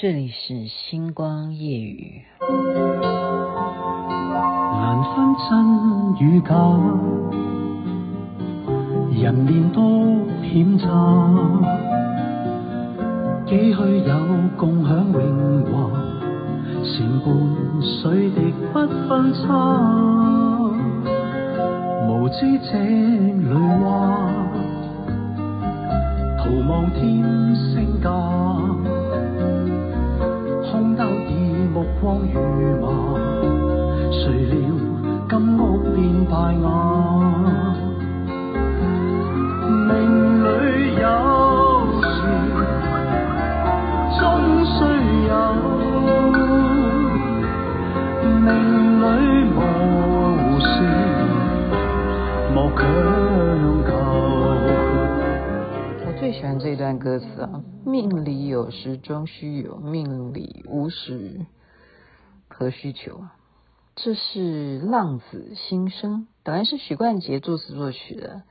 这里是星光夜雨。难分真与假，人面多险诈，几许有共享荣华，成伴水滴不分差，无知这里话，徒望天星假添声价。目光如麻，谁料金屋变败瓦。命里有词啊！命里有时终须有，命里无时。何须求啊？这是浪子心声，本来是许冠杰作词作曲的，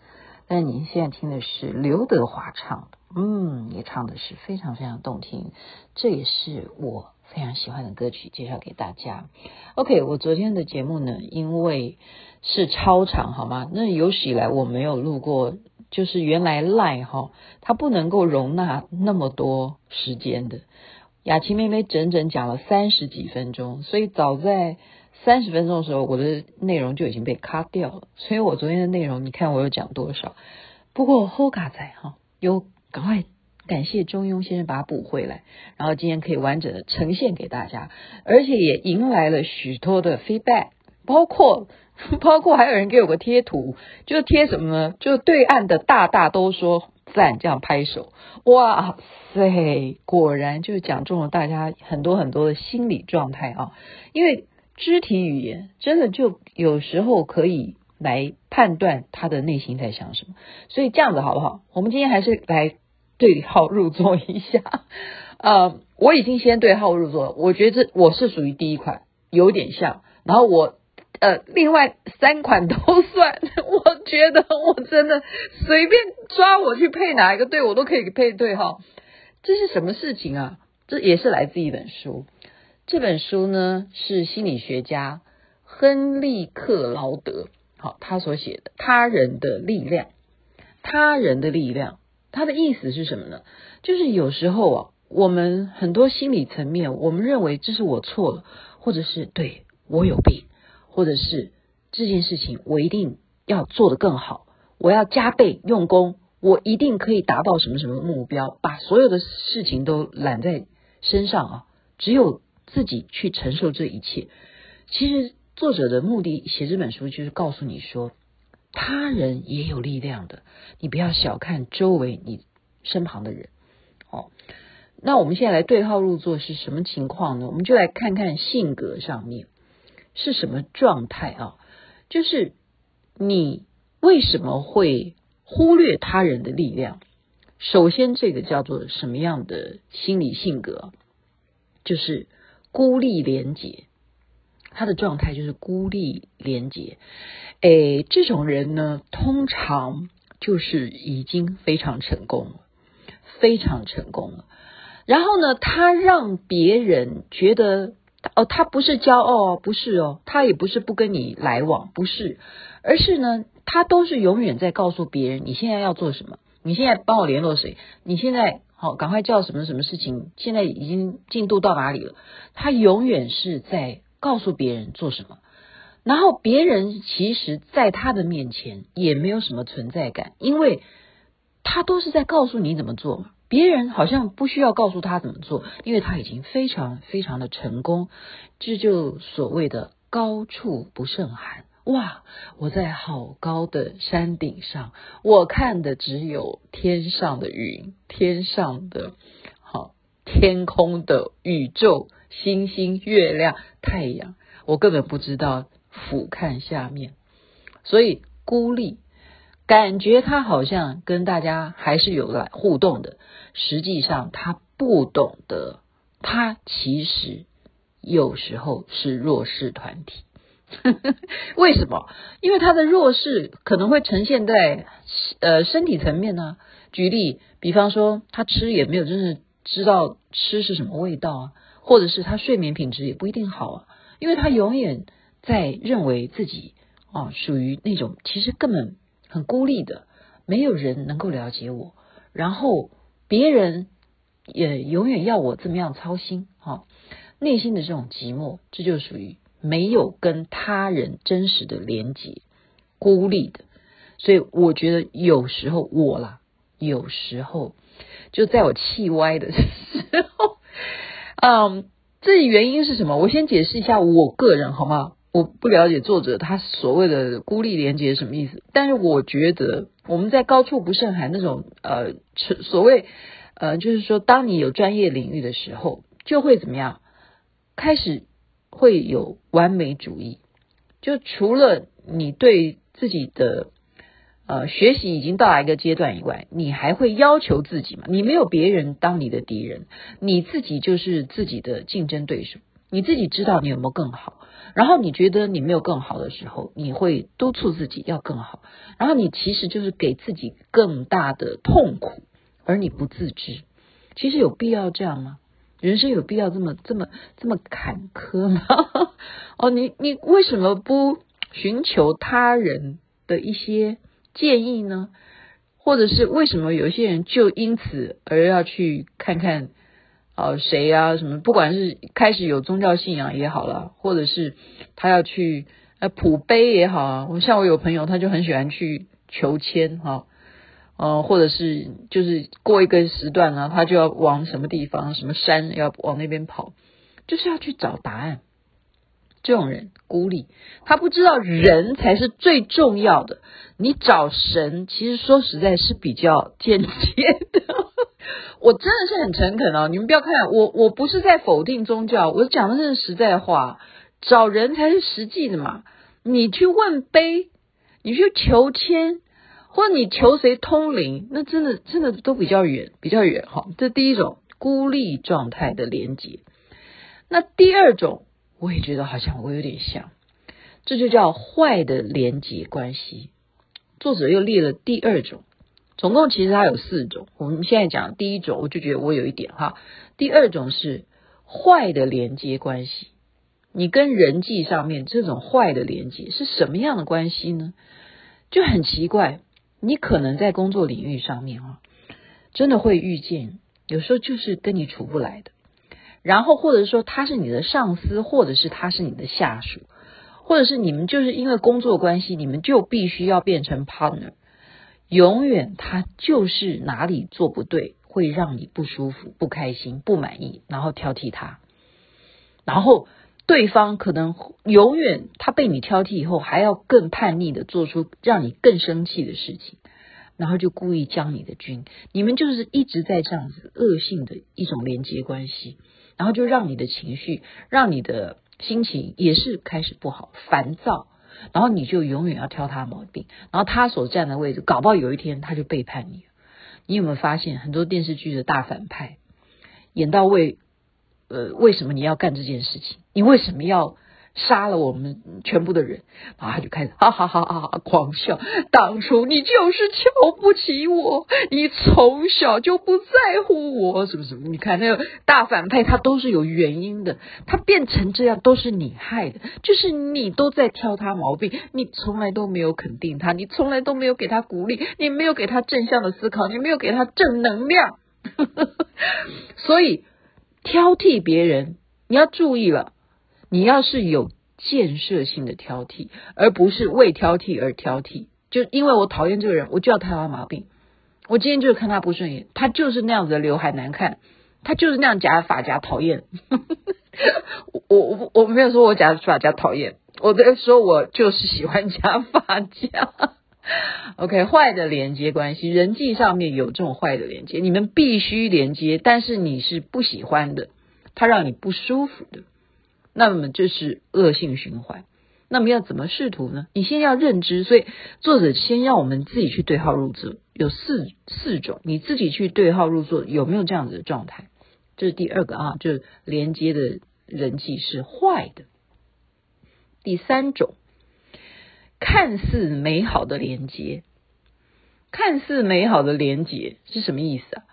但你现在听的是刘德华唱的，嗯，也唱的是非常非常动听，这也是我非常喜欢的歌曲，介绍给大家。OK，我昨天的节目呢，因为是超长，好吗？那有史以来我没有录过，就是原来 lie 哈，它不能够容纳那么多时间的。雅琪妹妹整整讲了三十几分钟，所以早在三十分钟的时候，我的内容就已经被卡掉了。所以我昨天的内容，你看我有讲多少？不过好佳哉哈，有赶快感谢中庸先生把它补回来，然后今天可以完整的呈现给大家，而且也迎来了许多的 feedback，包括 包括还有人给我个贴图，就是贴什么呢？就是对岸的大大都说赞，这样拍手，哇！塞，果然就是讲中了大家很多很多的心理状态啊！因为肢体语言真的就有时候可以来判断他的内心在想什么，所以这样子好不好？我们今天还是来对号入座一下。呃，我已经先对号入座，我觉得这我是属于第一款，有点像。然后我呃，另外三款都算，我觉得我真的随便抓我去配哪一个队，我都可以配对哈。这是什么事情啊？这也是来自一本书。这本书呢，是心理学家亨利克劳德好他所写的《他人的力量》。他人的力量，他的意思是什么呢？就是有时候啊，我们很多心理层面，我们认为这是我错了，或者是对我有病，或者是这件事情我一定要做得更好，我要加倍用功。我一定可以达到什么什么目标，把所有的事情都揽在身上啊！只有自己去承受这一切。其实作者的目的写这本书，就是告诉你说，他人也有力量的，你不要小看周围你身旁的人。哦，那我们现在来对号入座是什么情况呢？我们就来看看性格上面是什么状态啊？就是你为什么会？忽略他人的力量，首先这个叫做什么样的心理性格？就是孤立廉洁，他的状态就是孤立廉洁。诶，这种人呢，通常就是已经非常成功了，非常成功了。然后呢，他让别人觉得，哦，他不是骄傲哦，不是哦，他也不是不跟你来往，不是，而是呢。他都是永远在告诉别人，你现在要做什么？你现在帮我联络谁？你现在好，赶快叫什么什么事情？现在已经进度到哪里了？他永远是在告诉别人做什么，然后别人其实在他的面前也没有什么存在感，因为他都是在告诉你怎么做。别人好像不需要告诉他怎么做，因为他已经非常非常的成功。这就所谓的高处不胜寒。哇！我在好高的山顶上，我看的只有天上的云，天上的好天空的宇宙、星星、月亮、太阳，我根本不知道俯瞰下面，所以孤立，感觉他好像跟大家还是有来互动的，实际上他不懂得，他其实有时候是弱势团体。为什么？因为他的弱势可能会呈现在呃身体层面呢、啊。举例，比方说他吃也没有真正知道吃是什么味道啊，或者是他睡眠品质也不一定好啊，因为他永远在认为自己啊属于那种其实根本很孤立的，没有人能够了解我，然后别人也永远要我这么样操心啊，内心的这种寂寞，这就属于没有跟他人真实的连接，孤立的。所以我觉得有时候我啦，有时候就在我气歪的 时候，嗯，这原因是什么？我先解释一下我个人好吗？我不了解作者他所谓的孤立连接什么意思，但是我觉得我们在高处不胜寒那种呃所谓呃就是说，当你有专业领域的时候，就会怎么样？开始会有完美主义，就除了你对自己的。呃，学习已经到达一个阶段以外，你还会要求自己吗？你没有别人当你的敌人，你自己就是自己的竞争对手。你自己知道你有没有更好，然后你觉得你没有更好的时候，你会督促自己要更好，然后你其实就是给自己更大的痛苦，而你不自知。其实有必要这样吗？人生有必要这么这么这么坎坷吗？哦，你你为什么不寻求他人的一些？建议呢，或者是为什么有些人就因此而要去看看啊谁啊什么？不管是开始有宗教信仰也好了，或者是他要去呃普杯也好啊。我像我有朋友，他就很喜欢去求签哈，呃，或者是就是过一个时段呢，他就要往什么地方、什么山要往那边跑，就是要去找答案。这种人孤立，他不知道人才是最重要的。你找神，其实说实在是比较 间接的。我真的是很诚恳哦，你们不要看我，我不是在否定宗教，我讲的是实在话。找人才是实际的嘛。你去问碑，你去求签，或者你求谁通灵，那真的真的都比较远，比较远哈。这第一种孤立状态的连接。那第二种。我也觉得好像我有点像，这就叫坏的连接关系。作者又列了第二种，总共其实它有四种。我们现在讲第一种，我就觉得我有一点哈。第二种是坏的连接关系，你跟人际上面这种坏的连接是什么样的关系呢？就很奇怪，你可能在工作领域上面啊，真的会遇见，有时候就是跟你处不来的。然后，或者说他是你的上司，或者是他是你的下属，或者是你们就是因为工作关系，你们就必须要变成 partner。永远他就是哪里做不对，会让你不舒服、不开心、不满意，然后挑剔他。然后对方可能永远他被你挑剔以后，还要更叛逆的做出让你更生气的事情，然后就故意将你的军。你们就是一直在这样子恶性的一种连接关系。然后就让你的情绪，让你的心情也是开始不好、烦躁，然后你就永远要挑他毛病，然后他所站的位置，搞不好有一天他就背叛你。你有没有发现很多电视剧的大反派演到为呃为什么你要干这件事情？你为什么要？杀了我们全部的人，然后他就开始哈哈哈哈狂笑。当初你就是瞧不起我，你从小就不在乎我，是不是？你看那个大反派，他都是有原因的，他变成这样都是你害的，就是你都在挑他毛病，你从来都没有肯定他，你从来都没有给他鼓励，你没有给他正向的思考，你没有给他正能量，所以挑剔别人，你要注意了。你要是有建设性的挑剔，而不是为挑剔而挑剔，就因为我讨厌这个人，我就要挑他毛病。我今天就是看他不顺眼，他就是那样子的刘海难看，他就是那样夹发夹讨厌。我我我没有说我夹发夹讨厌，我在说我就是喜欢夹发夹。OK，坏的连接关系，人际上面有这种坏的连接，你们必须连接，但是你是不喜欢的，他让你不舒服的。那么这是恶性循环。那么要怎么试图呢？你先要认知，所以作者先要我们自己去对号入座，有四四种，你自己去对号入座，有没有这样子的状态？这是第二个啊，就是连接的人际是坏的。第三种，看似美好的连接，看似美好的连接是什么意思啊？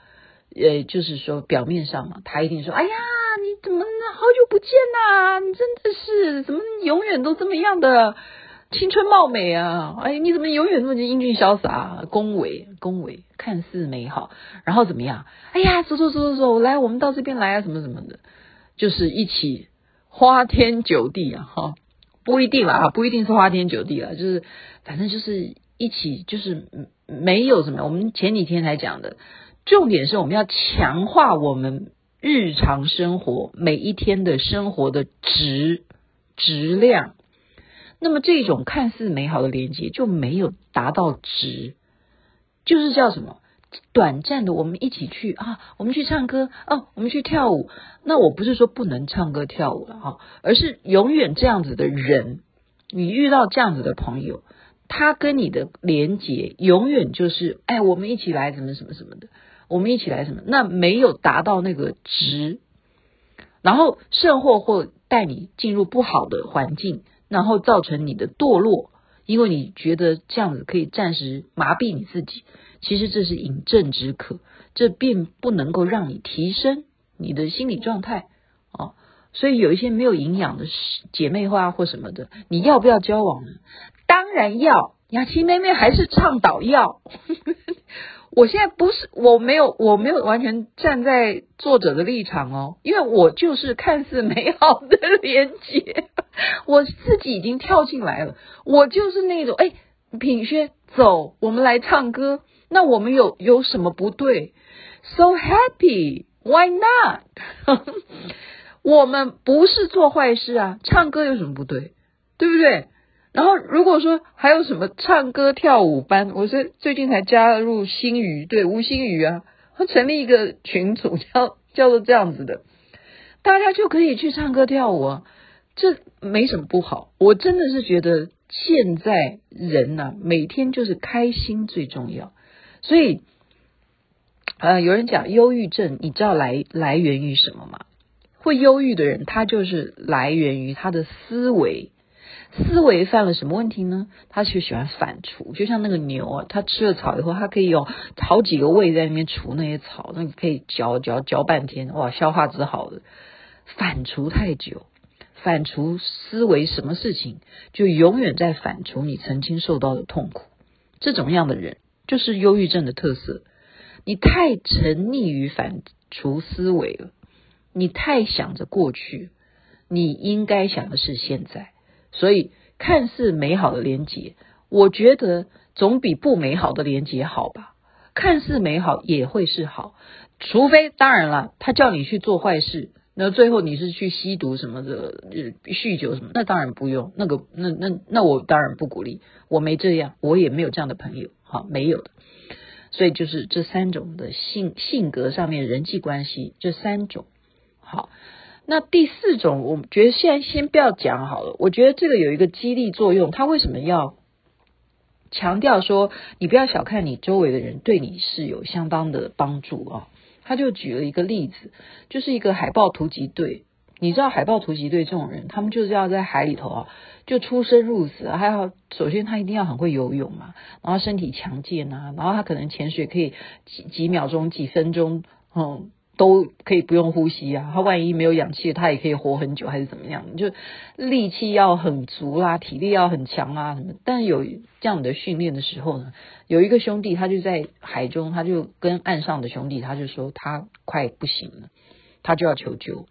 呃，就是说表面上嘛，他一定说，哎呀，你怎么好久不见呐、你真的是怎么永远都这么样的青春貌美啊？哎，你怎么永远那么英俊潇洒？恭维恭维，看似美好，然后怎么样？哎呀，走走走走走，来，我们到这边来啊，什么什么的，就是一起花天酒地啊，哈，不一定啦，不一定是花天酒地啦，就是反正就是一起，就是没有什么。我们前几天才讲的。重点是我们要强化我们日常生活每一天的生活的质质量。那么这种看似美好的连接就没有达到值，就是叫什么？短暂的，我们一起去啊，我们去唱歌哦，我们去跳舞。那我不是说不能唱歌跳舞了哈，而是永远这样子的人，你遇到这样子的朋友，他跟你的连接永远就是哎，我们一起来，怎么什么什么的。我们一起来什么？那没有达到那个值，然后甚或或带你进入不好的环境，然后造成你的堕落，因为你觉得这样子可以暂时麻痹你自己，其实这是饮鸩止渴，这并不能够让你提升你的心理状态哦。所以有一些没有营养的姐妹花或什么的，你要不要交往呢？当然要，雅琪妹妹还是倡导要。我现在不是，我没有，我没有完全站在作者的立场哦，因为我就是看似美好的连接，我自己已经跳进来了，我就是那种，哎，品轩，走，我们来唱歌，那我们有有什么不对？So happy，why not？我们不是做坏事啊，唱歌有什么不对？对不对？然后如果说还有什么唱歌跳舞班，我是最近才加入星宇，对吴星宇啊，他成立一个群组叫叫做这样子的，大家就可以去唱歌跳舞啊，这没什么不好。我真的是觉得现在人呐、啊，每天就是开心最重要。所以，呃，有人讲忧郁症，你知道来来源于什么吗？会忧郁的人，他就是来源于他的思维。思维犯了什么问题呢？他就喜欢反刍，就像那个牛啊，它吃了草以后，它可以有好几个胃在那边刍那些草，那你可以嚼嚼嚼半天，哇，消化之好的。反刍太久，反刍思维什么事情，就永远在反刍你曾经受到的痛苦。这种样的人就是忧郁症的特色。你太沉溺于反刍思维了，你太想着过去，你应该想的是现在。所以，看似美好的连结，我觉得总比不美好的连结好吧？看似美好也会是好，除非当然了，他叫你去做坏事，那最后你是去吸毒什么的，酗酒什么，那当然不用。那个，那那那我当然不鼓励，我没这样，我也没有这样的朋友，好，没有的。所以就是这三种的性性格上面人际关系，这三种，好。那第四种，我觉得现在先不要讲好了。我觉得这个有一个激励作用。他为什么要强调说，你不要小看你周围的人，对你是有相当的帮助啊？他就举了一个例子，就是一个海豹突击队。你知道海豹突击队这种人，他们就是要在海里头啊，就出生入死，还要首先他一定要很会游泳嘛，然后身体强健啊，然后他可能潜水可以几几秒钟、几分钟，嗯。都可以不用呼吸啊，他万一没有氧气，他也可以活很久，还是怎么样？就力气要很足啦，体力要很强啊，什么？但有这样的训练的时候呢，有一个兄弟，他就在海中，他就跟岸上的兄弟，他就说他快不行了，他就要求救。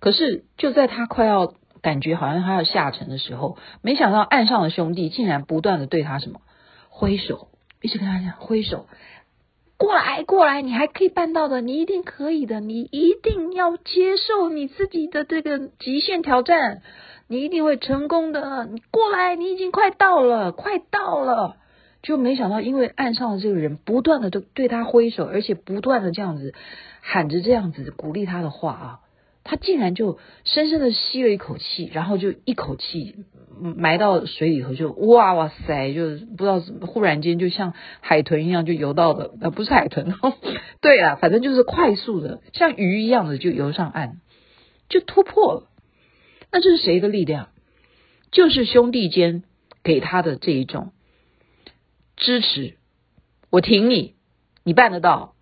可是就在他快要感觉好像他要下沉的时候，没想到岸上的兄弟竟然不断的对他什么挥手，一直跟他讲挥手。过来，过来，你还可以办到的，你一定可以的，你一定要接受你自己的这个极限挑战，你一定会成功的。你过来，你已经快到了，快到了。就没想到，因为岸上的这个人不断的都对他挥手，而且不断的这样子喊着这样子鼓励他的话啊。他竟然就深深的吸了一口气，然后就一口气埋到水里头，就哇哇塞，就不知道怎么，忽然间就像海豚一样就游到了，呃，不是海豚，对啊，反正就是快速的，像鱼一样的就游上岸，就突破了。那这是谁的力量？就是兄弟间给他的这一种支持，我挺你，你办得到，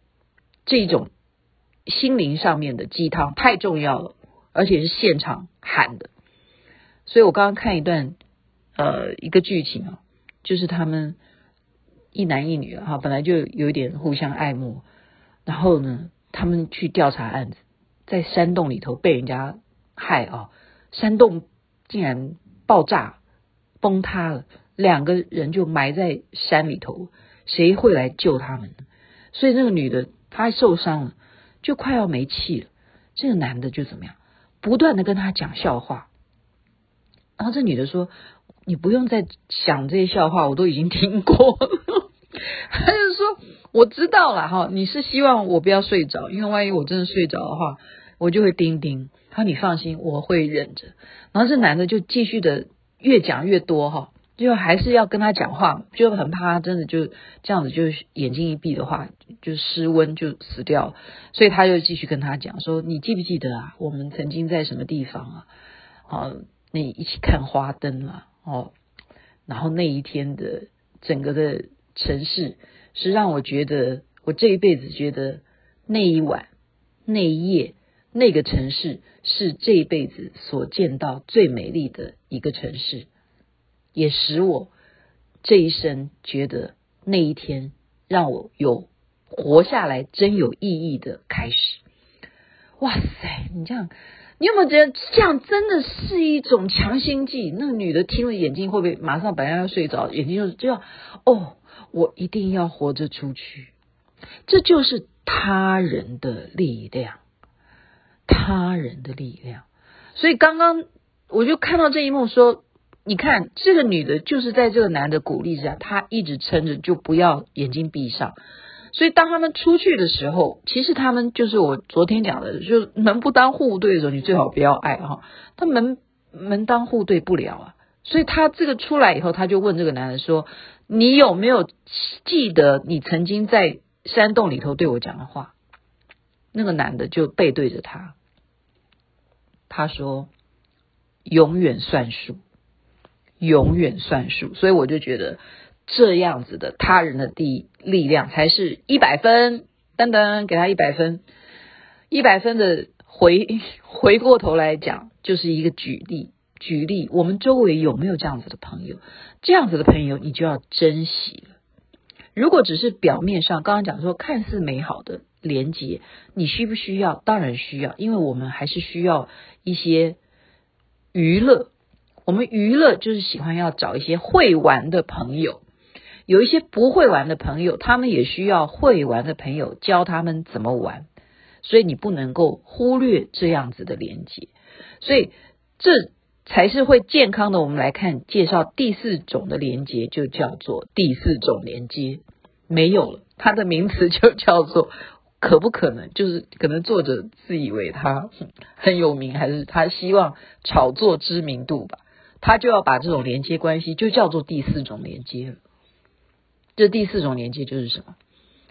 这一种心灵上面的鸡汤太重要了，而且是现场喊的。所以我刚刚看一段呃一个剧情啊，就是他们一男一女哈，本来就有一点互相爱慕，然后呢，他们去调查案子，在山洞里头被人家害啊，山洞竟然爆炸崩塌了，两个人就埋在山里头，谁会来救他们？所以那个女的她受伤了，就快要没气了，这个男的就怎么样，不断的跟他讲笑话。然后这女的说：“你不用再想这些笑话，我都已经听过。”他就说：“我知道了哈，你是希望我不要睡着，因为万一我真的睡着的话，我就会叮叮。他说你放心，我会忍着。”然后这男的就继续的越讲越多哈，就还是要跟他讲话，就很怕他真的就这样子，就眼睛一闭的话，就失温就死掉。所以他就继续跟他讲说：“你记不记得啊？我们曾经在什么地方啊？”好。那一起看花灯了哦，然后那一天的整个的城市是让我觉得，我这一辈子觉得那一晚、那一夜、那个城市是这一辈子所见到最美丽的一个城市，也使我这一生觉得那一天让我有活下来真有意义的开始。哇塞，你这样。你有没有觉得这样真的是一种强心剂？那女的听了，眼睛会不会马上本来要睡着，眼睛就就要哦，我一定要活着出去。这就是他人的力量，他人的力量。所以刚刚我就看到这一幕，说，你看这个女的，就是在这个男的鼓励之下，她一直撑着，就不要眼睛闭上。所以当他们出去的时候，其实他们就是我昨天讲的，就门不当户不对的时候，你最好不要爱哈。他门门当户对不了啊。所以他这个出来以后，他就问这个男人说：“你有没有记得你曾经在山洞里头对我讲的话？”那个男的就背对着他，他说：“永远算数，永远算数。”所以我就觉得。这样子的他人的力力量才是一百分，噔噔，给他一百分，一百分的回 回过头来讲，就是一个举例，举例，我们周围有没有这样子的朋友？这样子的朋友，你就要珍惜了。如果只是表面上，刚刚讲说看似美好的连接，你需不需要？当然需要，因为我们还是需要一些娱乐。我们娱乐就是喜欢要找一些会玩的朋友。有一些不会玩的朋友，他们也需要会玩的朋友教他们怎么玩，所以你不能够忽略这样子的连接，所以这才是会健康的。我们来看介绍第四种的连接，就叫做第四种连接，没有了，它的名词就叫做可不可能？就是可能作者自以为他很有名，还是他希望炒作知名度吧，他就要把这种连接关系就叫做第四种连接。这第四种连接就是什么？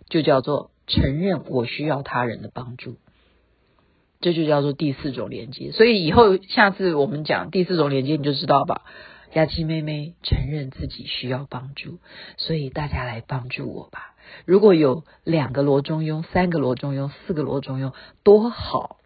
就叫做承认我需要他人的帮助，这就叫做第四种连接。所以以后下次我们讲第四种连接，你就知道吧。佳琪妹妹承认自己需要帮助，所以大家来帮助我吧。如果有两个罗中庸、三个罗中庸、四个罗中庸，多好！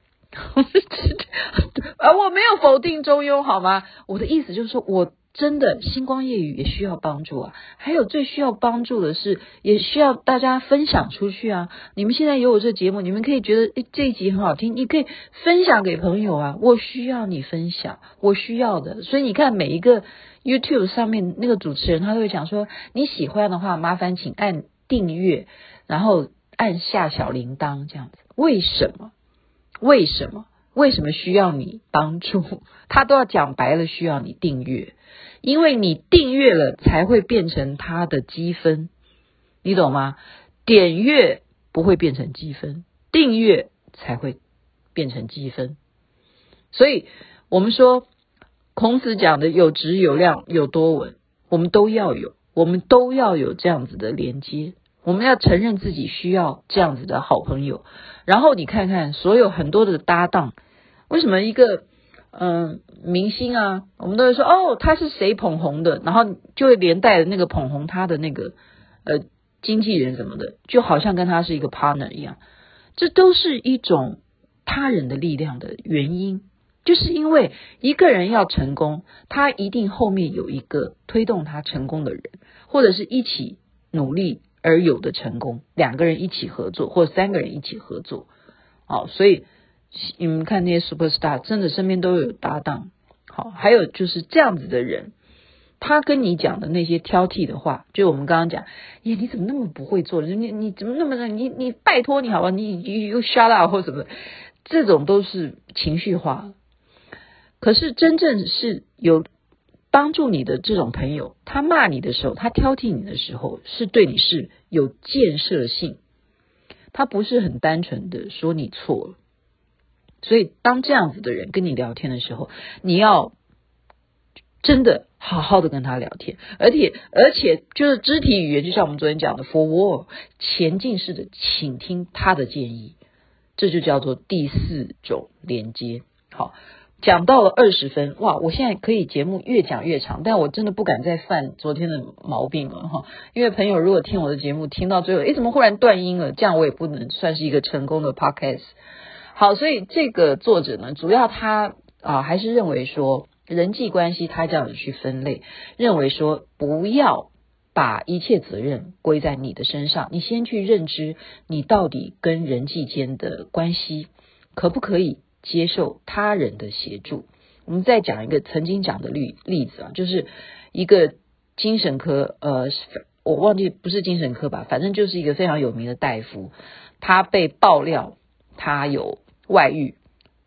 啊 我没有否定中庸，好吗？我的意思就是说我。真的，星光夜语也需要帮助啊！还有最需要帮助的是，也需要大家分享出去啊！你们现在有我这节目，你们可以觉得诶这一集很好听，你可以分享给朋友啊！我需要你分享，我需要的。所以你看，每一个 YouTube 上面那个主持人，他都会讲说，你喜欢的话，麻烦请按订阅，然后按下小铃铛这样子。为什么？为什么？为什么需要你帮助？他都要讲白了，需要你订阅。因为你订阅了，才会变成他的积分，你懂吗？点阅不会变成积分，订阅才会变成积分。所以，我们说孔子讲的有质有量有多稳，我们都要有，我们都要有这样子的连接。我们要承认自己需要这样子的好朋友。然后你看看，所有很多的搭档，为什么一个？嗯，明星啊，我们都会说哦，他是谁捧红的，然后就会连带的那个捧红他的那个呃经纪人什么的，就好像跟他是一个 partner 一样。这都是一种他人的力量的原因。就是因为一个人要成功，他一定后面有一个推动他成功的人，或者是一起努力而有的成功。两个人一起合作，或三个人一起合作，好，所以你们看那些 super star，真的身边都有搭档。好，还有就是这样子的人，他跟你讲的那些挑剔的话，就我们刚刚讲，耶，你怎么那么不会做？你你怎么那么你你拜托你好吧，你你又 shut up 或什么，这种都是情绪化。可是真正是有帮助你的这种朋友，他骂你的时候，他挑剔你的时候，是对你是有建设性，他不是很单纯的说你错了。所以当这样子的人跟你聊天的时候，你要真的好好的跟他聊天，而且而且就是肢体语言，就像我们昨天讲的 forward 前进式的倾听他的建议，这就叫做第四种连接。好。讲到了二十分，哇！我现在可以节目越讲越长，但我真的不敢再犯昨天的毛病了哈。因为朋友如果听我的节目听到最后，诶，怎么忽然断音了？这样我也不能算是一个成功的 podcast。好，所以这个作者呢，主要他啊还是认为说人际关系他这样子去分类，认为说不要把一切责任归在你的身上，你先去认知你到底跟人际间的关系可不可以。接受他人的协助。我们再讲一个曾经讲的例例子啊，就是一个精神科，呃，我忘记不是精神科吧，反正就是一个非常有名的大夫，他被爆料他有外遇，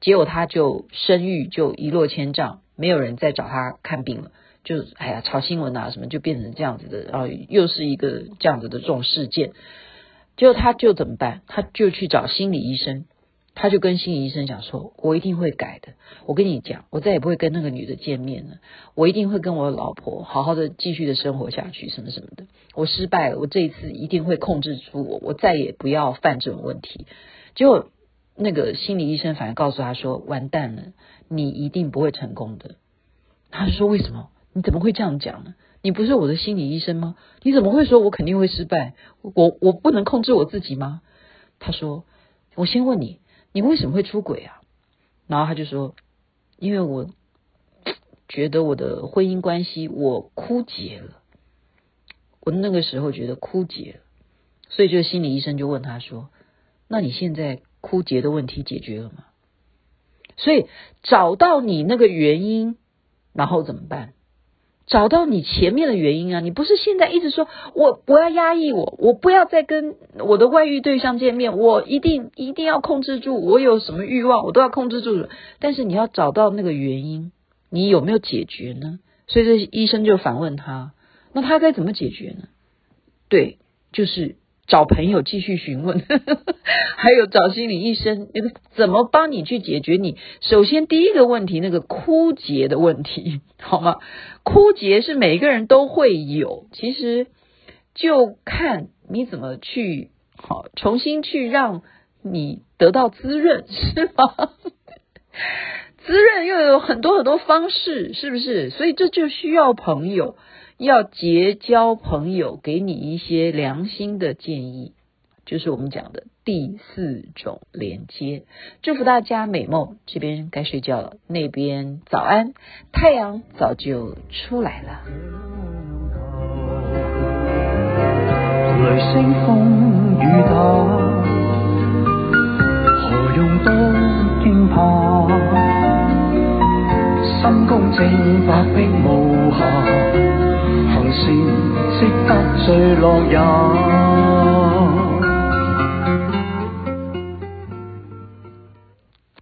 结果他就声誉就一落千丈，没有人再找他看病了，就哎呀炒新闻啊什么，就变成这样子的，然后又是一个这样子的这种事件，结果他就怎么办？他就去找心理医生。他就跟心理医生讲说：“我一定会改的。我跟你讲，我再也不会跟那个女的见面了。我一定会跟我的老婆好好的继续的生活下去，什么什么的。我失败了，我这一次一定会控制住我，我再也不要犯这种问题。”结果那个心理医生反而告诉他说：“完蛋了，你一定不会成功的。”他就说：“为什么？你怎么会这样讲呢？你不是我的心理医生吗？你怎么会说我肯定会失败？我我不能控制我自己吗？”他说：“我先问你。”你为什么会出轨啊？然后他就说，因为我觉得我的婚姻关系我枯竭了，我那个时候觉得枯竭了，所以就心理医生就问他说：“那你现在枯竭的问题解决了吗？”所以找到你那个原因，然后怎么办？找到你前面的原因啊！你不是现在一直说我我要压抑我，我不要再跟我的外遇对象见面，我一定一定要控制住，我有什么欲望我都要控制住。但是你要找到那个原因，你有没有解决呢？所以这医生就反问他，那他该怎么解决呢？对，就是。找朋友继续询问，还有找心理医生，那个怎么帮你去解决你？首先第一个问题，那个枯竭的问题，好吗？枯竭是每个人都会有，其实就看你怎么去好重新去让你得到滋润，是吗？滋润又有很多很多方式，是不是？所以这就需要朋友。要结交朋友，给你一些良心的建议，就是我们讲的第四种连接。祝福大家美梦，这边该睡觉了，那边早安，太阳早就出来了。雷声风雨大，何用多惊怕？心公正，白璧无瑕。是值得坠落也。